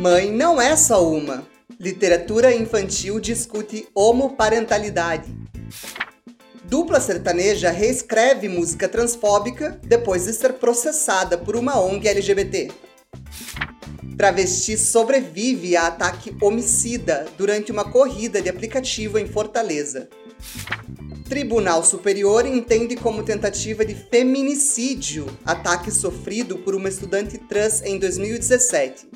Mãe não é só uma. Literatura infantil discute homoparentalidade. Dupla sertaneja reescreve música transfóbica depois de ser processada por uma ONG LGBT. Travesti sobrevive a ataque homicida durante uma corrida de aplicativo em Fortaleza. Tribunal Superior entende como tentativa de feminicídio ataque sofrido por uma estudante trans em 2017.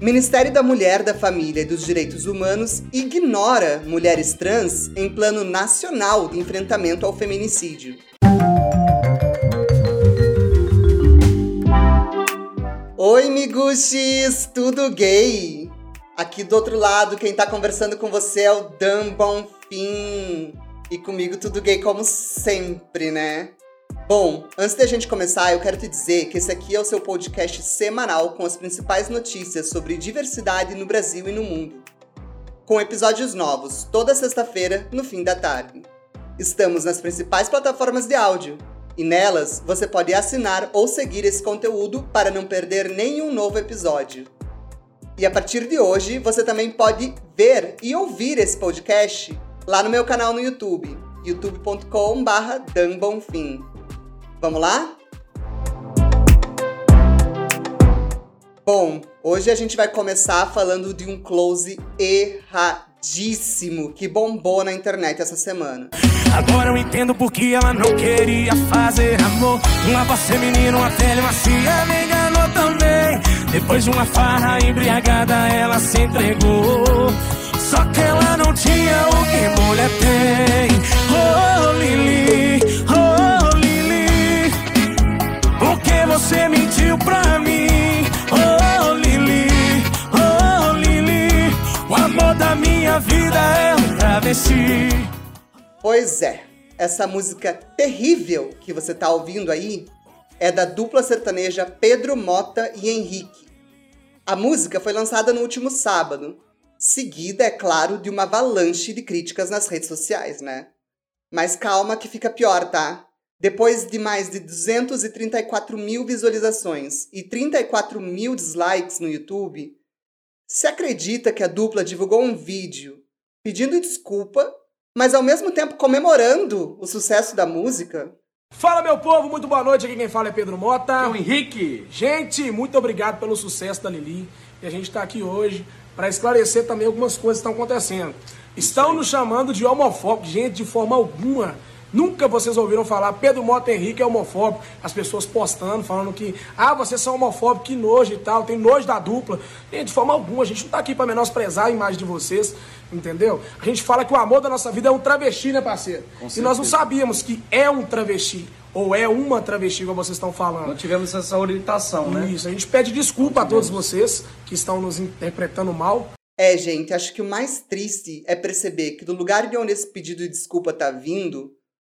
Ministério da Mulher, da Família e dos Direitos Humanos ignora mulheres trans em plano nacional de enfrentamento ao feminicídio. Oi, miguxis! Tudo gay? Aqui do outro lado, quem tá conversando com você é o Dan Bonfim. E comigo tudo gay como sempre, né? Bom, antes da gente começar, eu quero te dizer que esse aqui é o seu podcast semanal com as principais notícias sobre diversidade no Brasil e no mundo. Com episódios novos toda sexta-feira, no fim da tarde. Estamos nas principais plataformas de áudio e nelas você pode assinar ou seguir esse conteúdo para não perder nenhum novo episódio. E a partir de hoje, você também pode ver e ouvir esse podcast lá no meu canal no YouTube, youtube.com/danbonfim. Vamos lá? Bom, hoje a gente vai começar falando de um close erradíssimo que bombou na internet essa semana. Agora eu entendo porque ela não queria fazer amor. Uma voz feminina, uma pele macia, me enganou também. Depois de uma farra embriagada, ela se entregou. Só que ela não tinha o que mulher tem. Oh, Lili, oh, você mentiu pra mim. Oh, Lili, oh, Lili. O amor da minha vida é um travesti. Pois é, essa música terrível que você tá ouvindo aí é da dupla sertaneja Pedro Mota e Henrique. A música foi lançada no último sábado, seguida, é claro, de uma avalanche de críticas nas redes sociais, né? Mas calma que fica pior, tá? Depois de mais de 234 mil visualizações e 34 mil dislikes no YouTube, se acredita que a dupla divulgou um vídeo pedindo desculpa, mas ao mesmo tempo comemorando o sucesso da música? Fala meu povo, muito boa noite. Aqui quem fala é Pedro Mota. É o Henrique. Gente, muito obrigado pelo sucesso da Lili. E a gente está aqui hoje para esclarecer também algumas coisas que estão acontecendo. Estão nos chamando de homofóbico, gente, de forma alguma. Nunca vocês ouviram falar Pedro Mota Henrique é homofóbico. As pessoas postando, falando que, ah, vocês são homofóbicos, que nojo e tal, tem nojo da dupla. Gente, de forma alguma, a gente não tá aqui para menosprezar a imagem de vocês, entendeu? A gente fala que o amor da nossa vida é um travesti, né, parceiro? e nós não sabíamos que é um travesti ou é uma travesti, como vocês estão falando. Não tivemos essa orientação, né? Isso, a gente pede desculpa a todos vocês que estão nos interpretando mal. É, gente, acho que o mais triste é perceber que do lugar de onde esse pedido de desculpa tá vindo,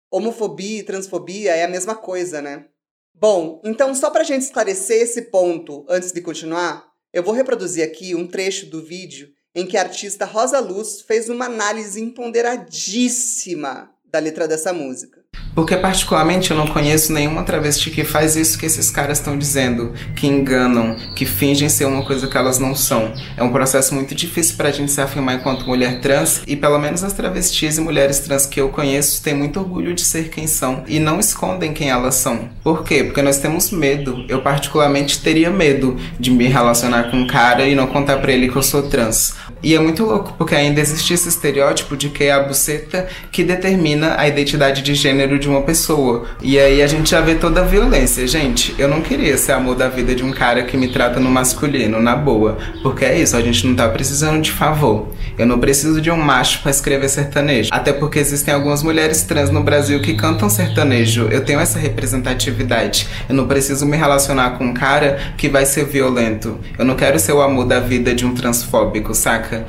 homofobia e transfobia é a mesma coisa, né? Bom, então só pra gente esclarecer esse ponto antes de continuar, eu vou reproduzir aqui um trecho do vídeo em que a artista Rosa Luz fez uma análise empoderadíssima da letra dessa música. Porque, particularmente, eu não conheço nenhuma travesti que faz isso que esses caras estão dizendo, que enganam, que fingem ser uma coisa que elas não são. É um processo muito difícil pra gente se afirmar enquanto mulher trans, e pelo menos as travestis e mulheres trans que eu conheço têm muito orgulho de ser quem são e não escondem quem elas são. Por quê? Porque nós temos medo. Eu, particularmente, teria medo de me relacionar com um cara e não contar pra ele que eu sou trans. E é muito louco, porque ainda existe esse estereótipo de que é a buceta que determina a identidade de gênero de uma pessoa. E aí a gente já vê toda a violência. Gente, eu não queria ser amor da vida de um cara que me trata no masculino, na boa. Porque é isso, a gente não tá precisando de favor. Eu não preciso de um macho para escrever sertanejo. Até porque existem algumas mulheres trans no Brasil que cantam sertanejo. Eu tenho essa representatividade. Eu não preciso me relacionar com um cara que vai ser violento. Eu não quero ser o amor da vida de um transfóbico, saca?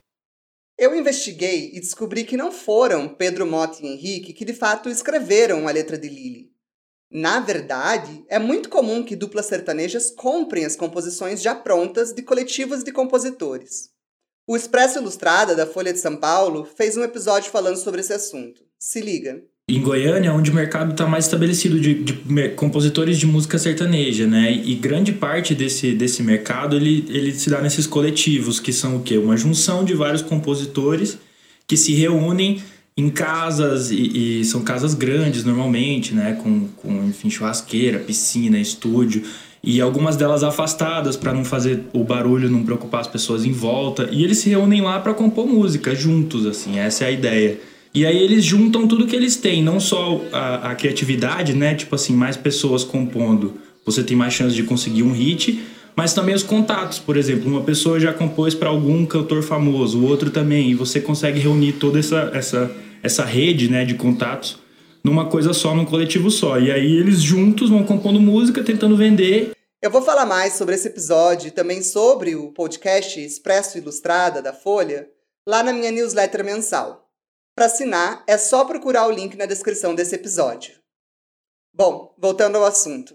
Eu investiguei e descobri que não foram Pedro Motta e Henrique que de fato escreveram a letra de Lili. Na verdade, é muito comum que duplas sertanejas comprem as composições já prontas de coletivos de compositores. O Expresso Ilustrada da Folha de São Paulo fez um episódio falando sobre esse assunto. Se liga. Em Goiânia, onde o mercado está mais estabelecido de, de, compositores de música sertaneja, né? E grande parte desse, desse mercado ele, ele se dá nesses coletivos, que são o quê? Uma junção de vários compositores que se reúnem em casas, e, e são casas grandes normalmente, né? Com, com enfim, churrasqueira, piscina, estúdio e algumas delas afastadas para não fazer o barulho, não preocupar as pessoas em volta. E eles se reúnem lá para compor música juntos, assim, essa é a ideia. E aí eles juntam tudo que eles têm, não só a, a criatividade, né? Tipo assim, mais pessoas compondo, você tem mais chance de conseguir um hit, mas também os contatos, por exemplo, uma pessoa já compôs para algum cantor famoso, o outro também, e você consegue reunir toda essa, essa, essa rede né, de contatos numa coisa só, num coletivo só. E aí eles juntos vão compondo música, tentando vender. Eu vou falar mais sobre esse episódio e também sobre o podcast Expresso Ilustrada da Folha lá na minha newsletter mensal. Para assinar, é só procurar o link na descrição desse episódio. Bom, voltando ao assunto.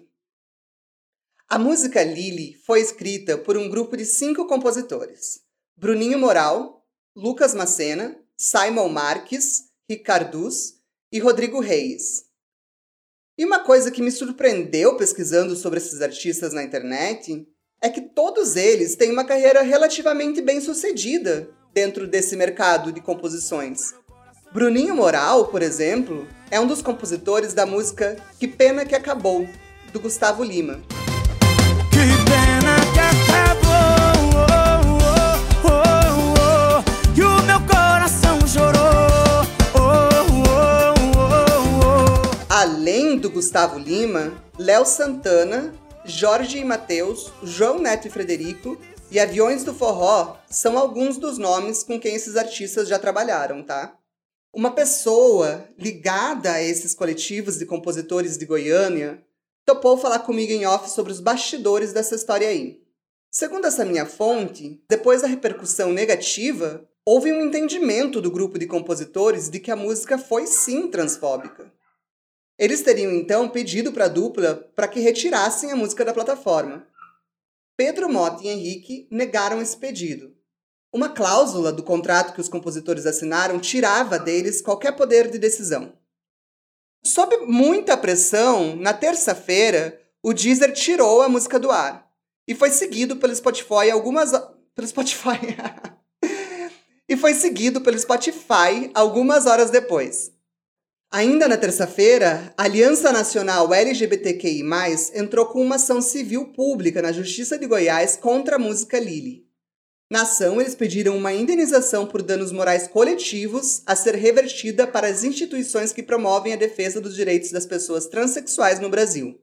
A música Lily foi escrita por um grupo de cinco compositores: Bruninho Moral, Lucas Macena, Simon Marques, Ricardus e Rodrigo Reis. E uma coisa que me surpreendeu pesquisando sobre esses artistas na internet é que todos eles têm uma carreira relativamente bem sucedida dentro desse mercado de composições. Bruninho Moral, por exemplo, é um dos compositores da música Que Pena Que Acabou, do Gustavo Lima. Que pena que acabou, oh, oh, oh, e o meu coração chorou. Além do Gustavo Lima, Léo Santana, Jorge e Matheus, João Neto e Frederico e Aviões do Forró são alguns dos nomes com quem esses artistas já trabalharam, tá? Uma pessoa ligada a esses coletivos de compositores de Goiânia topou falar comigo em off sobre os bastidores dessa história aí. Segundo essa minha fonte, depois da repercussão negativa, houve um entendimento do grupo de compositores de que a música foi sim transfóbica. Eles teriam então pedido para a dupla para que retirassem a música da plataforma. Pedro Mota e Henrique negaram esse pedido. Uma cláusula do contrato que os compositores assinaram tirava deles qualquer poder de decisão. Sob muita pressão, na terça-feira, o Deezer tirou a música do ar e foi seguido pelo Spotify algumas pelo Spotify e foi seguido pelo Spotify algumas horas depois. Ainda na terça-feira, a Aliança Nacional LGBTQI+, entrou com uma ação civil pública na Justiça de Goiás contra a música Lili. Na ação, eles pediram uma indenização por danos morais coletivos a ser revertida para as instituições que promovem a defesa dos direitos das pessoas transexuais no Brasil.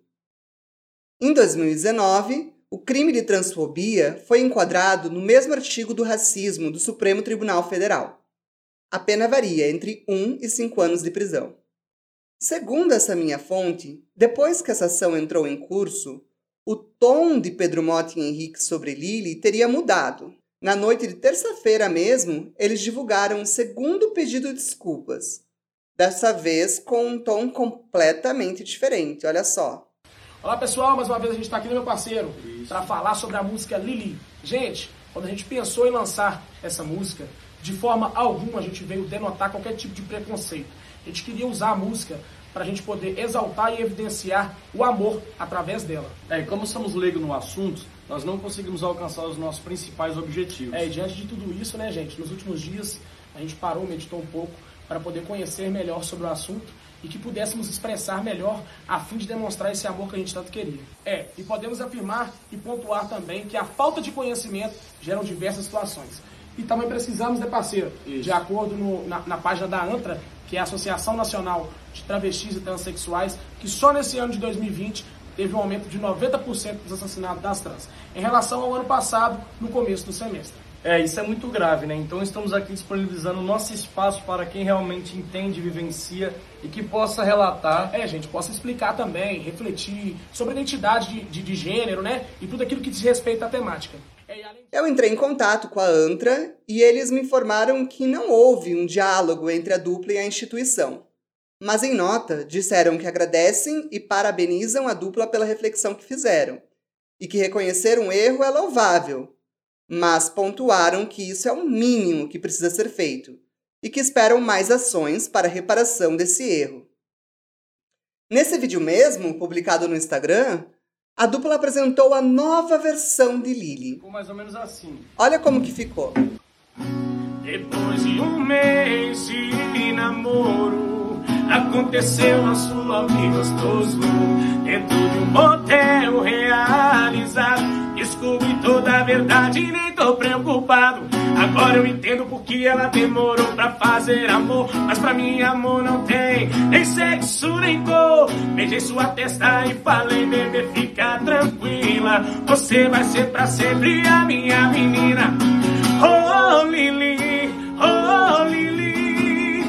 Em 2019, o crime de transfobia foi enquadrado no mesmo artigo do racismo do Supremo Tribunal Federal. A pena varia entre 1 e 5 anos de prisão. Segundo essa minha fonte, depois que essa ação entrou em curso, o tom de Pedro Motta e Henrique sobre Lili teria mudado na noite de terça-feira mesmo, eles divulgaram um segundo pedido de desculpas. Dessa vez com um tom completamente diferente, olha só. Olá pessoal, mais uma vez a gente está aqui no meu parceiro para falar sobre a música Lili. Gente, quando a gente pensou em lançar essa música, de forma alguma a gente veio denotar qualquer tipo de preconceito. A gente queria usar a música para a gente poder exaltar e evidenciar o amor através dela. É, e como somos leigos no assunto, nós não conseguimos alcançar os nossos principais objetivos. É, e diante de tudo isso, né, gente, nos últimos dias a gente parou, meditou um pouco para poder conhecer melhor sobre o assunto e que pudéssemos expressar melhor a fim de demonstrar esse amor que a gente tanto queria. É, e podemos afirmar e pontuar também que a falta de conhecimento geram diversas situações. E também precisamos, né, parceiro, Isso. de acordo no, na, na página da ANTRA, que é a Associação Nacional de Travestis e Transsexuais, que só nesse ano de 2020 teve um aumento de 90% dos assassinatos das trans, em relação ao ano passado, no começo do semestre. É, isso é muito grave, né? Então estamos aqui disponibilizando o nosso espaço para quem realmente entende, vivencia e que possa relatar. É, gente, possa explicar também, refletir sobre a identidade de, de, de gênero, né? E tudo aquilo que diz respeito à temática. Eu entrei em contato com a ANTRA e eles me informaram que não houve um diálogo entre a dupla e a instituição mas em nota disseram que agradecem e parabenizam a dupla pela reflexão que fizeram e que reconhecer um erro é louvável, mas pontuaram que isso é o mínimo que precisa ser feito e que esperam mais ações para reparação desse erro. Nesse vídeo mesmo, publicado no Instagram, a dupla apresentou a nova versão de Lily. Ficou mais ou menos assim. Olha como que ficou. Depois de um mês de namoro, aconteceu nosso love gostoso. Dentro de um motel realizado. Descobri toda a verdade tô preocupado. Agora eu entendo porque ela demorou pra fazer amor. Mas pra mim, amor não tem nem sexo nem cor. Beijei sua testa e falei, bebê, fica tranquila. Você vai ser pra sempre a minha menina. Oh, Lili, oh, Lili.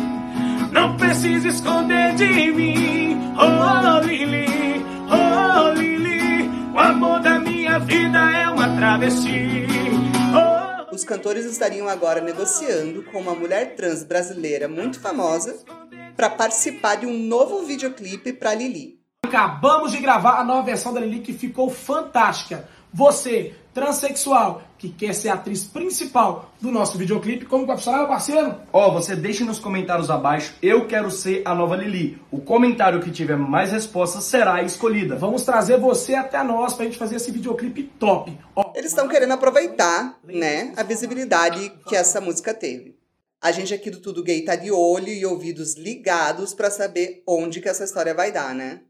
Não precisa esconder de mim. Oh, Lili, oh, Lili. O amor da minha vida é uma travesti. Os cantores estariam agora negociando com uma mulher trans brasileira muito famosa para participar de um novo videoclipe para Lili. Acabamos de gravar a nova versão da Lili que ficou fantástica. Você, transexual, que quer ser a atriz principal do nosso videoclipe, como vai funcionar, meu parceiro? Ó, você deixe nos comentários abaixo, eu quero ser a nova Lili. O comentário que tiver mais respostas será escolhida. Vamos trazer você até nós pra gente fazer esse videoclipe top. Ó, Eles estão querendo aproveitar, né, a visibilidade que essa música teve. A gente aqui do Tudo Gay tá de olho e ouvidos ligados para saber onde que essa história vai dar, né?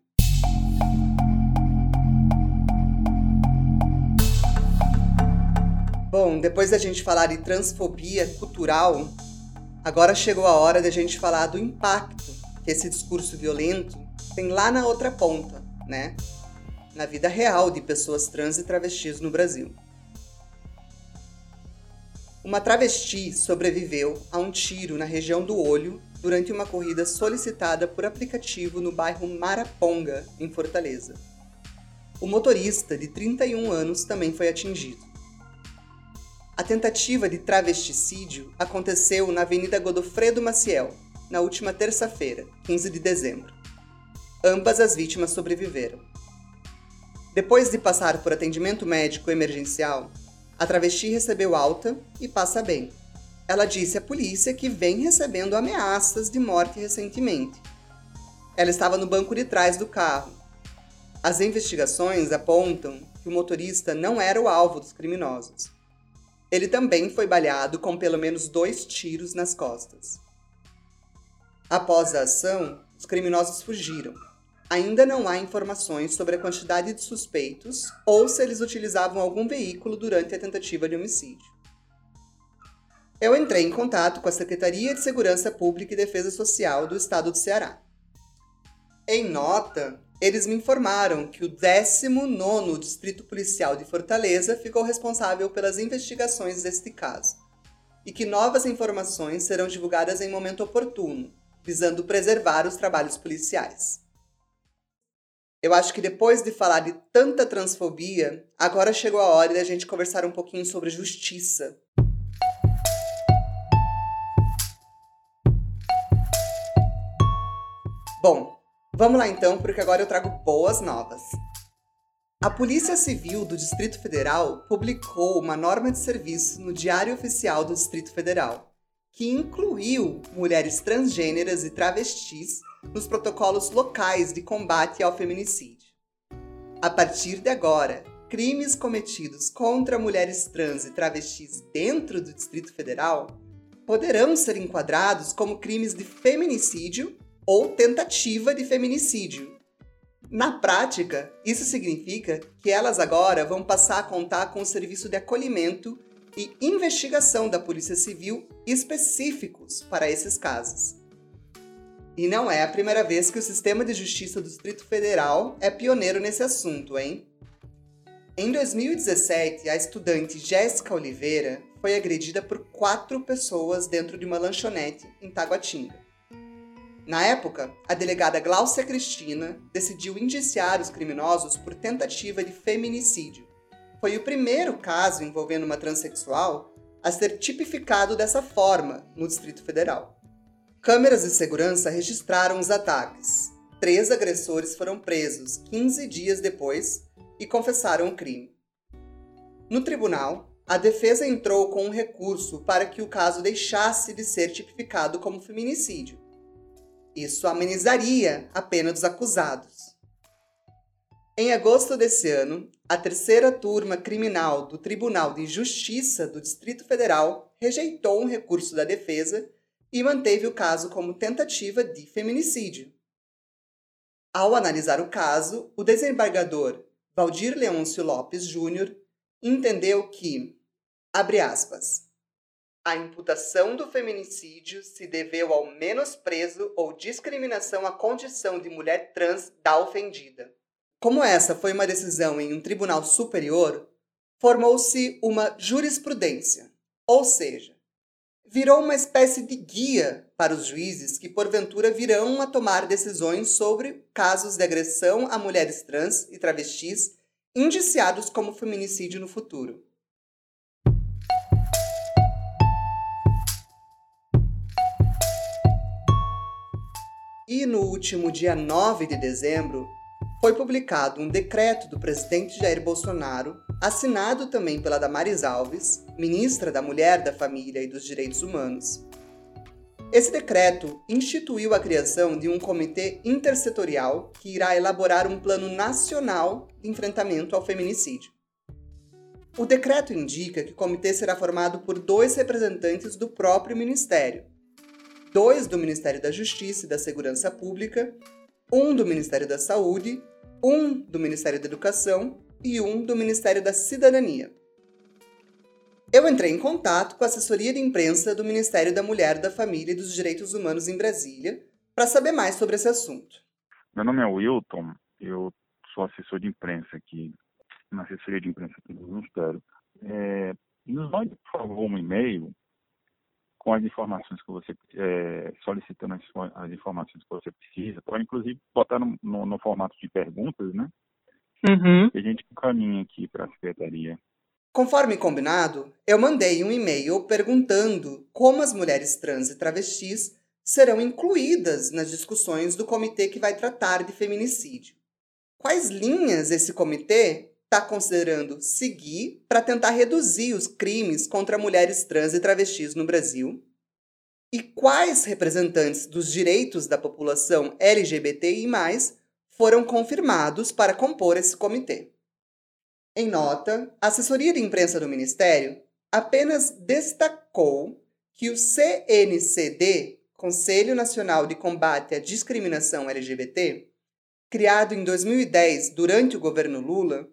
Bom, depois da gente falar de transfobia cultural, agora chegou a hora da gente falar do impacto que esse discurso violento tem lá na outra ponta, né? Na vida real de pessoas trans e travestis no Brasil. Uma travesti sobreviveu a um tiro na região do olho durante uma corrida solicitada por aplicativo no bairro Maraponga, em Fortaleza. O motorista, de 31 anos, também foi atingido. A tentativa de travesticídio aconteceu na Avenida Godofredo Maciel, na última terça-feira, 15 de dezembro. Ambas as vítimas sobreviveram. Depois de passar por atendimento médico emergencial, a travesti recebeu alta e passa bem. Ela disse à polícia que vem recebendo ameaças de morte recentemente. Ela estava no banco de trás do carro. As investigações apontam que o motorista não era o alvo dos criminosos. Ele também foi baleado com pelo menos dois tiros nas costas. Após a ação, os criminosos fugiram. Ainda não há informações sobre a quantidade de suspeitos ou se eles utilizavam algum veículo durante a tentativa de homicídio. Eu entrei em contato com a Secretaria de Segurança Pública e Defesa Social do Estado do Ceará. Em nota, eles me informaram que o 19º Distrito Policial de Fortaleza ficou responsável pelas investigações deste caso e que novas informações serão divulgadas em momento oportuno, visando preservar os trabalhos policiais. Eu acho que depois de falar de tanta transfobia, agora chegou a hora da gente conversar um pouquinho sobre justiça. Bom, vamos lá então, porque agora eu trago boas novas. A Polícia Civil do Distrito Federal publicou uma norma de serviço no Diário Oficial do Distrito Federal, que incluiu mulheres transgêneras e travestis nos protocolos locais de combate ao feminicídio. A partir de agora, crimes cometidos contra mulheres trans e travestis dentro do Distrito Federal poderão ser enquadrados como crimes de feminicídio ou tentativa de feminicídio. Na prática, isso significa que elas agora vão passar a contar com o serviço de acolhimento e investigação da Polícia Civil específicos para esses casos. E não é a primeira vez que o sistema de justiça do Distrito Federal é pioneiro nesse assunto, hein? Em 2017, a estudante Jéssica Oliveira foi agredida por quatro pessoas dentro de uma lanchonete em Taguatinga. Na época, a delegada Gláucia Cristina decidiu indiciar os criminosos por tentativa de feminicídio. Foi o primeiro caso envolvendo uma transexual a ser tipificado dessa forma no Distrito Federal. Câmeras de segurança registraram os ataques. Três agressores foram presos 15 dias depois e confessaram o crime. No tribunal, a defesa entrou com um recurso para que o caso deixasse de ser tipificado como feminicídio. Isso amenizaria a pena dos acusados. Em agosto desse ano, a terceira turma criminal do Tribunal de Justiça do Distrito Federal rejeitou um recurso da defesa e manteve o caso como tentativa de feminicídio. Ao analisar o caso, o desembargador Valdir Leôncio Lopes Júnior entendeu que, abre aspas, a imputação do feminicídio se deveu ao menosprezo ou discriminação à condição de mulher trans da ofendida. Como essa foi uma decisão em um tribunal superior, formou-se uma jurisprudência, ou seja, virou uma espécie de guia para os juízes que porventura virão a tomar decisões sobre casos de agressão a mulheres trans e travestis indiciados como feminicídio no futuro. E no último dia 9 de dezembro, foi publicado um decreto do presidente Jair Bolsonaro, assinado também pela Damares Alves, ministra da Mulher, da Família e dos Direitos Humanos. Esse decreto instituiu a criação de um comitê intersetorial que irá elaborar um plano nacional de enfrentamento ao feminicídio. O decreto indica que o comitê será formado por dois representantes do próprio Ministério, dois do Ministério da Justiça e da Segurança Pública, um do Ministério da Saúde, um do Ministério da Educação e um do Ministério da Cidadania. Eu entrei em contato com a assessoria de imprensa do Ministério da Mulher, da Família e dos Direitos Humanos em Brasília para saber mais sobre esse assunto. Meu nome é Wilton, eu sou assessor de imprensa aqui na assessoria de imprensa do Ministério. É, nos mande, por favor, um e-mail com as informações que você é, solicitando as, as, informações que você precisa. Pode inclusive botar no, no, no formato de perguntas, né? Uhum. E a gente caminha aqui para a secretaria. Conforme combinado, eu mandei um e-mail perguntando como as mulheres trans e travestis serão incluídas nas discussões do comitê que vai tratar de feminicídio. Quais linhas esse comitê está considerando seguir para tentar reduzir os crimes contra mulheres trans e travestis no Brasil? E quais representantes dos direitos da população LGBTI foram confirmados para compor esse comitê? Em nota, a assessoria de imprensa do Ministério apenas destacou que o CNCD, Conselho Nacional de Combate à Discriminação LGBT, criado em 2010 durante o governo Lula,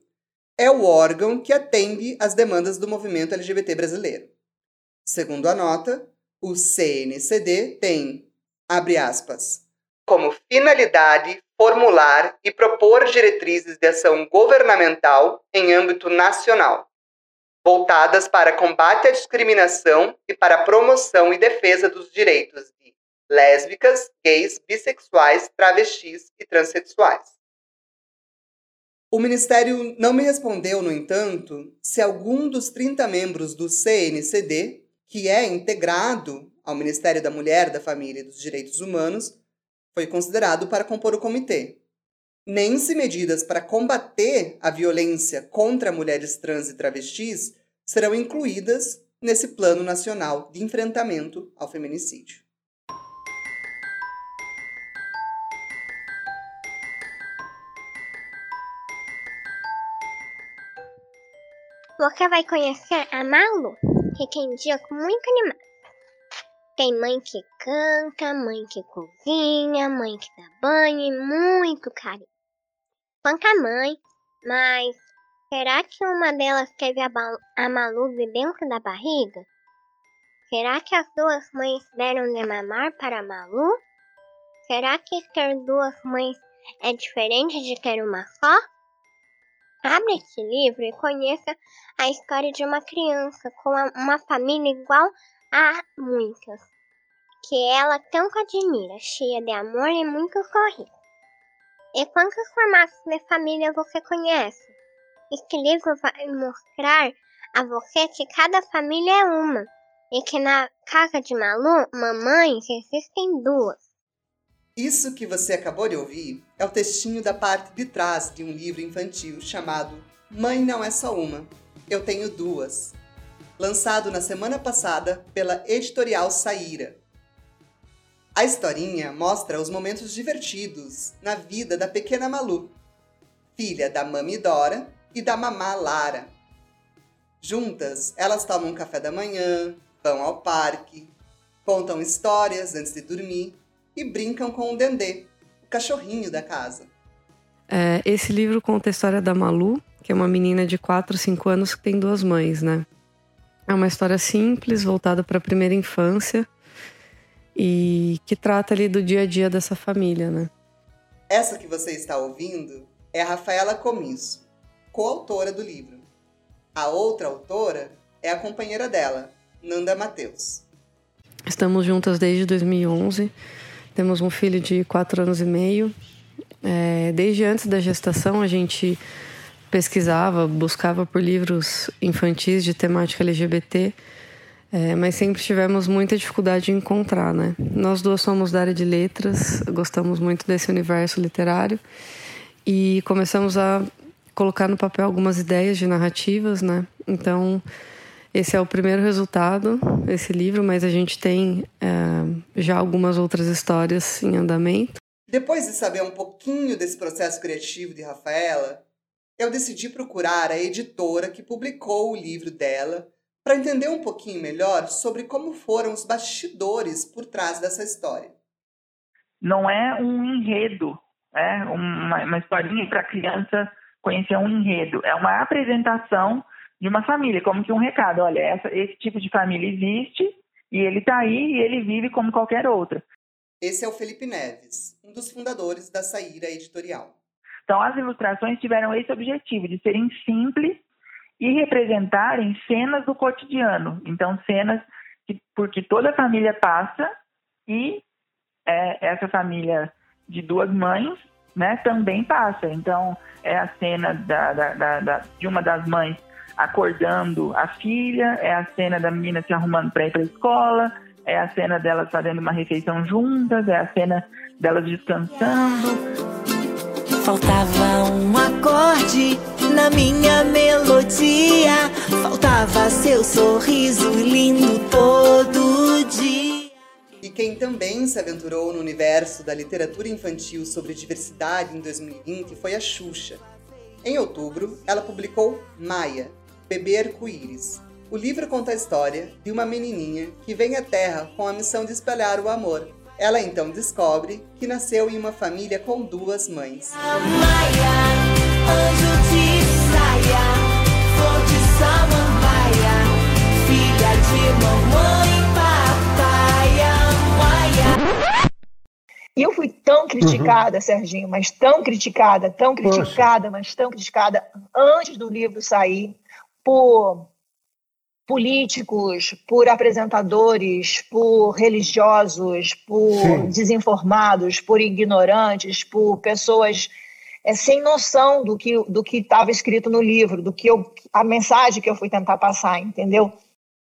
é o órgão que atende às demandas do movimento LGBT brasileiro. Segundo a nota, o CNCD tem, abre aspas, como finalidade formular e propor diretrizes de ação governamental em âmbito nacional, voltadas para combate à discriminação e para a promoção e defesa dos direitos de lésbicas, gays, bissexuais, travestis e transexuais. O Ministério não me respondeu, no entanto, se algum dos 30 membros do CNCD, que é integrado ao Ministério da Mulher, da Família e dos Direitos Humanos, foi considerado para compor o comitê. Nem se medidas para combater a violência contra mulheres trans e travestis serão incluídas nesse Plano Nacional de Enfrentamento ao Feminicídio. Você vai conhecer a Malu, que tem dia com muito animado. Tem mãe que canta, mãe que cozinha, mãe que dá banho e muito carinho. Quanto a mãe, mas será que uma delas teve a, a Malu de dentro da barriga? Será que as duas mães deram de mamar para a Malu? Será que ter duas mães é diferente de ter uma só? Abra esse livro e conheça a história de uma criança com uma família igual a muitas, que ela tanto admira, cheia de amor e muito sorriso. E quantos formatos de família você conhece? Este livro vai mostrar a você que cada família é uma, e que na casa de Malu, mamães existem duas. Isso que você acabou de ouvir é o textinho da parte de trás de um livro infantil chamado Mãe Não É Só Uma, Eu Tenho Duas, lançado na semana passada pela editorial Saíra. A historinha mostra os momentos divertidos na vida da pequena Malu, filha da mami Dora e da mamá Lara. Juntas, elas tomam café da manhã, vão ao parque, contam histórias antes de dormir e brincam com o Dendê, o cachorrinho da casa. É, esse livro conta a história da Malu, que é uma menina de 4, 5 anos que tem duas mães, né? É uma história simples, voltada para a primeira infância e que trata ali do dia a dia dessa família, né? Essa que você está ouvindo é a Rafaela Comisso, coautora do livro. A outra autora é a companheira dela, Nanda Mateus. Estamos juntas desde 2011. Temos um filho de quatro anos e meio. É, desde antes da gestação, a gente pesquisava, buscava por livros infantis de temática LGBT, é, mas sempre tivemos muita dificuldade em encontrar, né? Nós duas somos da área de letras, gostamos muito desse universo literário e começamos a colocar no papel algumas ideias de narrativas, né? Então, esse é o primeiro resultado, esse livro, mas a gente tem é, já algumas outras histórias em andamento. Depois de saber um pouquinho desse processo criativo de Rafaela, eu decidi procurar a editora que publicou o livro dela para entender um pouquinho melhor sobre como foram os bastidores por trás dessa história. Não é um enredo, é uma, uma historinha para a criança conhecer um enredo. É uma apresentação de uma família, como que um recado. Olha, essa, esse tipo de família existe e ele está aí e ele vive como qualquer outra. Esse é o Felipe Neves, um dos fundadores da Saíra Editorial. Então, as ilustrações tiveram esse objetivo, de serem simples e representarem cenas do cotidiano. Então, cenas que, porque toda a família passa e é, essa família de duas mães né, também passa. Então, é a cena da, da, da, da de uma das mães acordando a filha, é a cena da menina se arrumando para ir para a escola, é a cena delas fazendo uma refeição juntas, é a cena delas descansando. Faltava um acorde na minha melodia. Faltava seu sorriso lindo todo dia. E quem também se aventurou no universo da literatura infantil sobre diversidade em 2020 foi a Xuxa. Em outubro, ela publicou Maia, Bebê Arco-Íris. O livro conta a história de uma menininha que vem à Terra com a missão de espalhar o amor ela então descobre que nasceu em uma família com duas mães. Maia, anjo de saia, flor de samambaia, filha de mamãe, papai, Maia. E eu fui tão criticada, uhum. Serginho, mas tão criticada, tão criticada, Poxa. mas tão criticada antes do livro sair por políticos, por apresentadores, por religiosos, por Sim. desinformados, por ignorantes, por pessoas é, sem noção do que do que estava escrito no livro, do que eu, a mensagem que eu fui tentar passar, entendeu?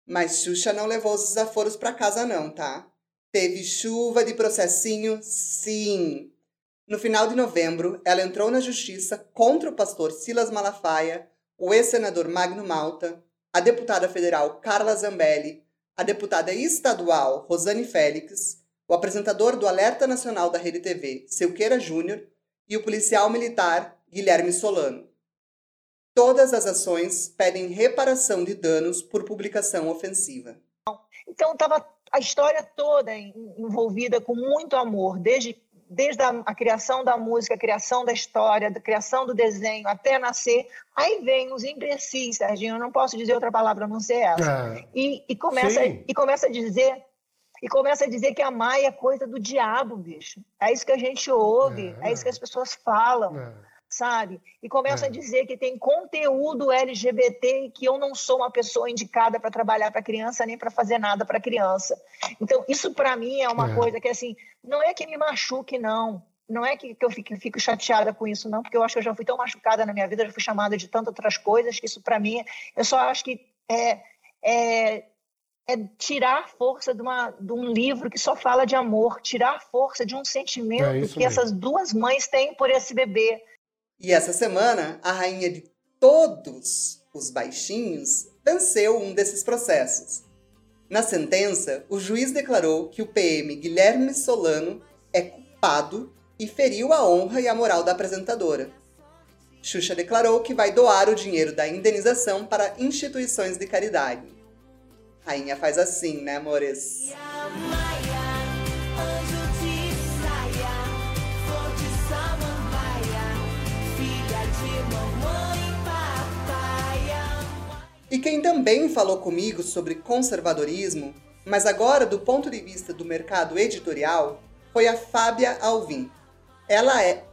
Mas Xuxa não levou os desaforos para casa não, tá? Teve chuva de processinho, sim. No final de novembro, ela entrou na justiça contra o pastor Silas Malafaia, o ex-senador Magno Malta, a deputada federal Carla Zambelli, a deputada estadual Rosane Félix, o apresentador do Alerta Nacional da Rede TV, Silqueira Júnior, e o policial militar Guilherme Solano. Todas as ações pedem reparação de danos por publicação ofensiva. Então estava a história toda envolvida com muito amor, desde desde a, a, criação da música, a criação da história, a criação do desenho, até nascer. Aí vem os imbecis, Serginho, eu não posso dizer outra palavra a não ser essa. É. E, e, começa, e começa a dizer. E começa a dizer que a Maia é coisa do diabo, bicho. É isso que a gente ouve, é, é isso que as pessoas falam. É sabe? E começa é. a dizer que tem conteúdo LGBT e que eu não sou uma pessoa indicada para trabalhar para criança nem para fazer nada para criança. Então, isso para mim é uma é. coisa que, assim, não é que me machuque, não. Não é que, que eu fico, fico, chateada com isso, não, porque eu acho que eu já fui tão machucada na minha vida, já fui chamada de tantas outras coisas, que isso para mim, eu só acho que é, é, é tirar força de, uma, de, um livro que só fala de amor, tirar força de um sentimento é que mesmo. essas duas mães têm por esse bebê, e essa semana, a rainha de todos os baixinhos venceu um desses processos. Na sentença, o juiz declarou que o PM Guilherme Solano é culpado e feriu a honra e a moral da apresentadora. Xuxa declarou que vai doar o dinheiro da indenização para instituições de caridade. Rainha faz assim, né, amores? E quem também falou comigo sobre conservadorismo, mas agora do ponto de vista do mercado editorial, foi a Fábia Alvim. Ela é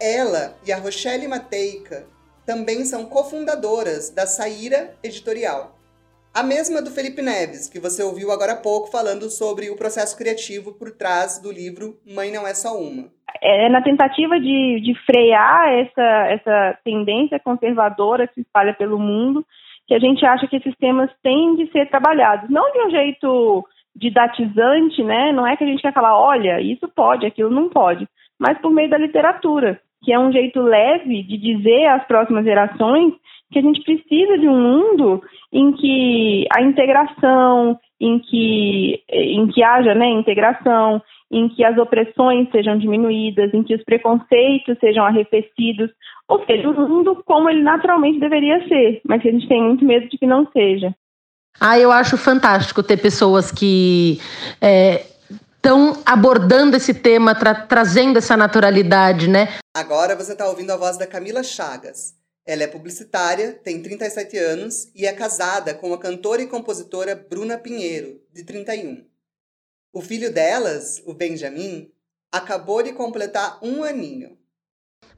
ela e a Rochelle Mateica também são cofundadoras da Saíra Editorial. A mesma do Felipe Neves, que você ouviu agora há pouco falando sobre o processo criativo por trás do livro Mãe Não É Só Uma. é na tentativa de, de frear essa, essa tendência conservadora que se espalha pelo mundo, que a gente acha que esses temas têm de ser trabalhados. Não de um jeito didatizante, né? Não é que a gente quer falar, olha, isso pode, aquilo não pode, mas por meio da literatura, que é um jeito leve de dizer às próximas gerações que a gente precisa de um mundo em que a integração, em que, em que haja né, integração, em que as opressões sejam diminuídas, em que os preconceitos sejam arrefecidos, ou seja, um mundo como ele naturalmente deveria ser, mas que a gente tem muito medo de que não seja. Ah, eu acho fantástico ter pessoas que estão abordando esse tema, tra- trazendo essa naturalidade, né? Agora você está ouvindo a voz da Camila Chagas. Ela é publicitária, tem 37 anos e é casada com a cantora e compositora Bruna Pinheiro, de 31. O filho delas, o Benjamin, acabou de completar um aninho.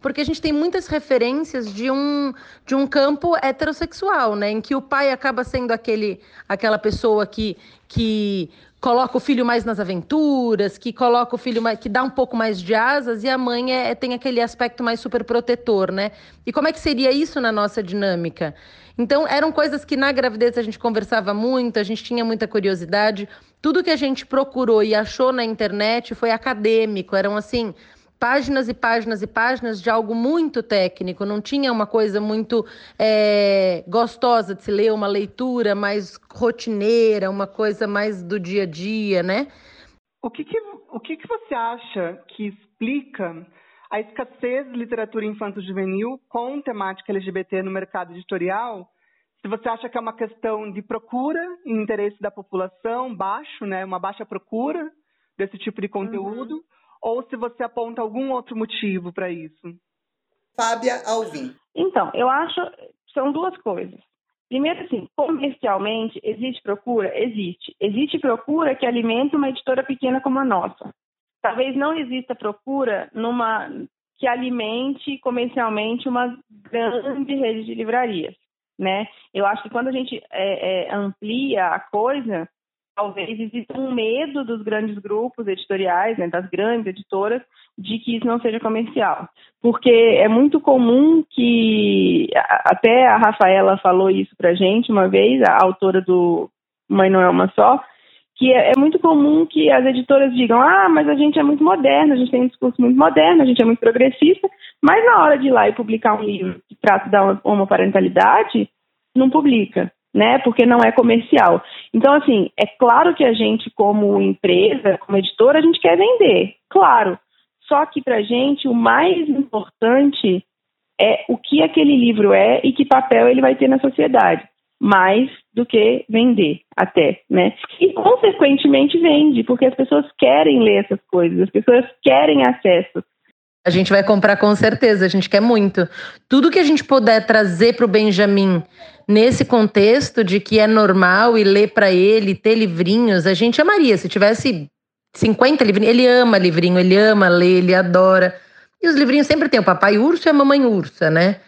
Porque a gente tem muitas referências de um, de um campo heterossexual, né? Em que o pai acaba sendo aquele, aquela pessoa que, que coloca o filho mais nas aventuras, que coloca o filho mais, que dá um pouco mais de asas, e a mãe é, tem aquele aspecto mais super protetor, né? E como é que seria isso na nossa dinâmica? Então, eram coisas que na gravidez a gente conversava muito, a gente tinha muita curiosidade. Tudo que a gente procurou e achou na internet foi acadêmico, eram assim páginas e páginas e páginas de algo muito técnico, não tinha uma coisa muito é, gostosa de se ler, uma leitura mais rotineira, uma coisa mais do dia a dia, né? O que, que, o que, que você acha que explica a escassez de literatura infanto-juvenil com temática LGBT no mercado editorial? Se você acha que é uma questão de procura e interesse da população baixo, né, uma baixa procura desse tipo de conteúdo, uhum. ou se você aponta algum outro motivo para isso? Fábia Alvim. Então, eu acho são duas coisas. Primeiro, assim, comercialmente, existe procura? Existe. Existe procura que alimenta uma editora pequena como a nossa. Talvez não exista procura numa que alimente comercialmente uma grande rede de livrarias, né? Eu acho que quando a gente é, é, amplia a coisa, talvez exista um medo dos grandes grupos editoriais, né, das grandes editoras, de que isso não seja comercial. Porque é muito comum que, até a Rafaela falou isso pra gente uma vez, a autora do Mãe Não É Uma Só, que é, é muito comum que as editoras digam, ah, mas a gente é muito moderna, a gente tem um discurso muito moderno, a gente é muito progressista, mas na hora de ir lá e publicar um livro que trata da homoparentalidade, não publica né? Porque não é comercial. Então, assim, é claro que a gente, como empresa, como editora, a gente quer vender, claro. Só que para a gente o mais importante é o que aquele livro é e que papel ele vai ter na sociedade, mais do que vender, até, né? E consequentemente vende, porque as pessoas querem ler essas coisas, as pessoas querem acesso. A gente vai comprar com certeza, a gente quer muito. Tudo que a gente puder trazer para o Benjamin nesse contexto de que é normal e ler para ele, ter livrinhos, a gente amaria. Se tivesse 50 livrinhos, ele ama livrinho, ele ama ler, ele adora. E os livrinhos sempre tem o papai urso e a mamãe ursa, né?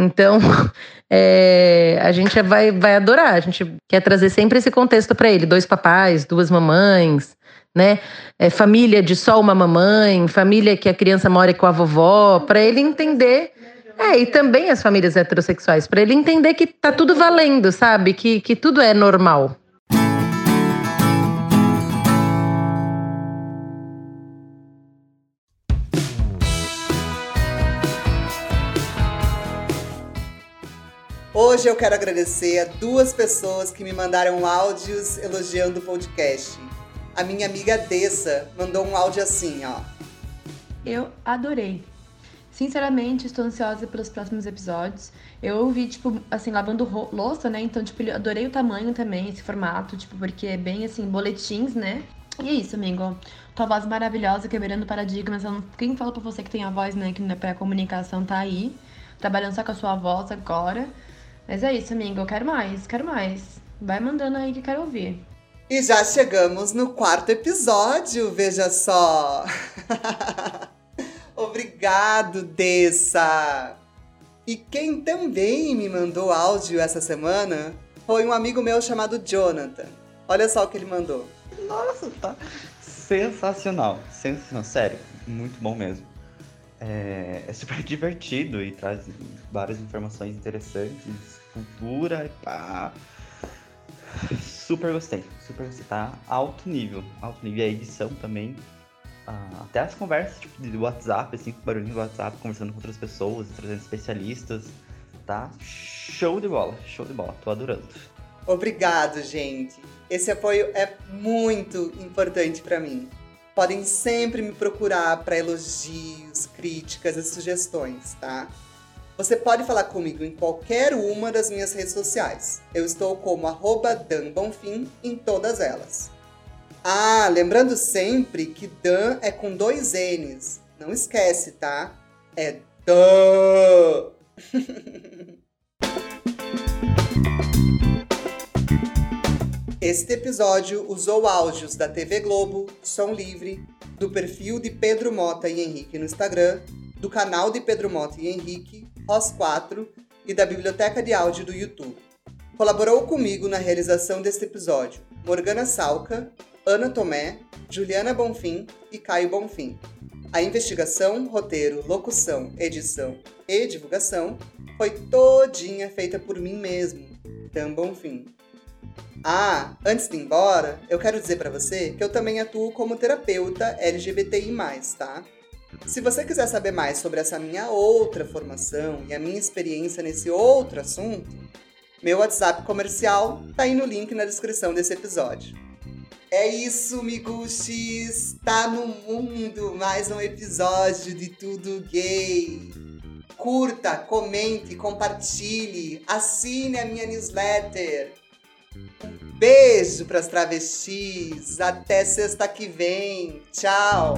Então, é, a gente vai, vai adorar. A gente quer trazer sempre esse contexto para ele: dois papais, duas mamães, né? É, família de só uma mamãe, família que a criança mora com a vovó, para ele entender. É, e também as famílias heterossexuais, para ele entender que tá tudo valendo, sabe? Que, que tudo é normal. Hoje eu quero agradecer a duas pessoas que me mandaram áudios elogiando o podcast. A minha amiga Dessa mandou um áudio assim, ó. Eu adorei. Sinceramente, estou ansiosa pelos próximos episódios. Eu ouvi, tipo, assim, lavando louça, né? Então, tipo, adorei o tamanho também, esse formato, tipo, porque é bem, assim, boletins, né? E é isso, amigo. Tua voz maravilhosa, quebrando paradigmas. Quem fala pra você que tem a voz, né? Que não é pra comunicação, tá aí. Trabalhando só com a sua voz agora. Mas é isso, amigo. Eu quero mais, quero mais. Vai mandando aí que eu quero ouvir. E já chegamos no quarto episódio, veja só. Obrigado, Dessa. E quem também me mandou áudio essa semana foi um amigo meu chamado Jonathan. Olha só o que ele mandou. Nossa, tá sensacional. Sensacional, sério, muito bom mesmo. É, é super divertido e traz várias informações interessantes, cultura e pá. Super gostei, super gostei. Tá alto nível, alto nível. E a edição também. ah, até as conversas tipo, de WhatsApp, assim, com barulhinho do WhatsApp, conversando com outras pessoas, trazendo especialistas. Tá show de bola, show de bola. Tô adorando. Obrigado, gente. Esse apoio é muito importante para mim. Podem sempre me procurar para elogios, críticas e sugestões, tá? Você pode falar comigo em qualquer uma das minhas redes sociais. Eu estou como arroba Dan Bonfim em todas elas. Ah, lembrando sempre que Dan é com dois N's. Não esquece, tá? É Dan! Este episódio usou áudios da TV Globo, Som Livre, do perfil de Pedro Mota e Henrique no Instagram, do canal de Pedro Mota e Henrique, ROS4 e da biblioteca de áudio do YouTube. Colaborou comigo na realização deste episódio Morgana Salca, Ana Tomé, Juliana Bonfim e Caio Bonfim. A investigação, roteiro, locução, edição e divulgação foi todinha feita por mim mesmo, Dan Bonfim. Ah, antes de ir embora, eu quero dizer pra você que eu também atuo como terapeuta LGBTI+, tá? Se você quiser saber mais sobre essa minha outra formação e a minha experiência nesse outro assunto, meu WhatsApp comercial tá aí no link na descrição desse episódio. É isso, miguxis! Tá no mundo mais um episódio de Tudo Gay. Curta, comente, compartilhe, assine a minha newsletter. Beijo pras travestis. Até sexta que vem. Tchau.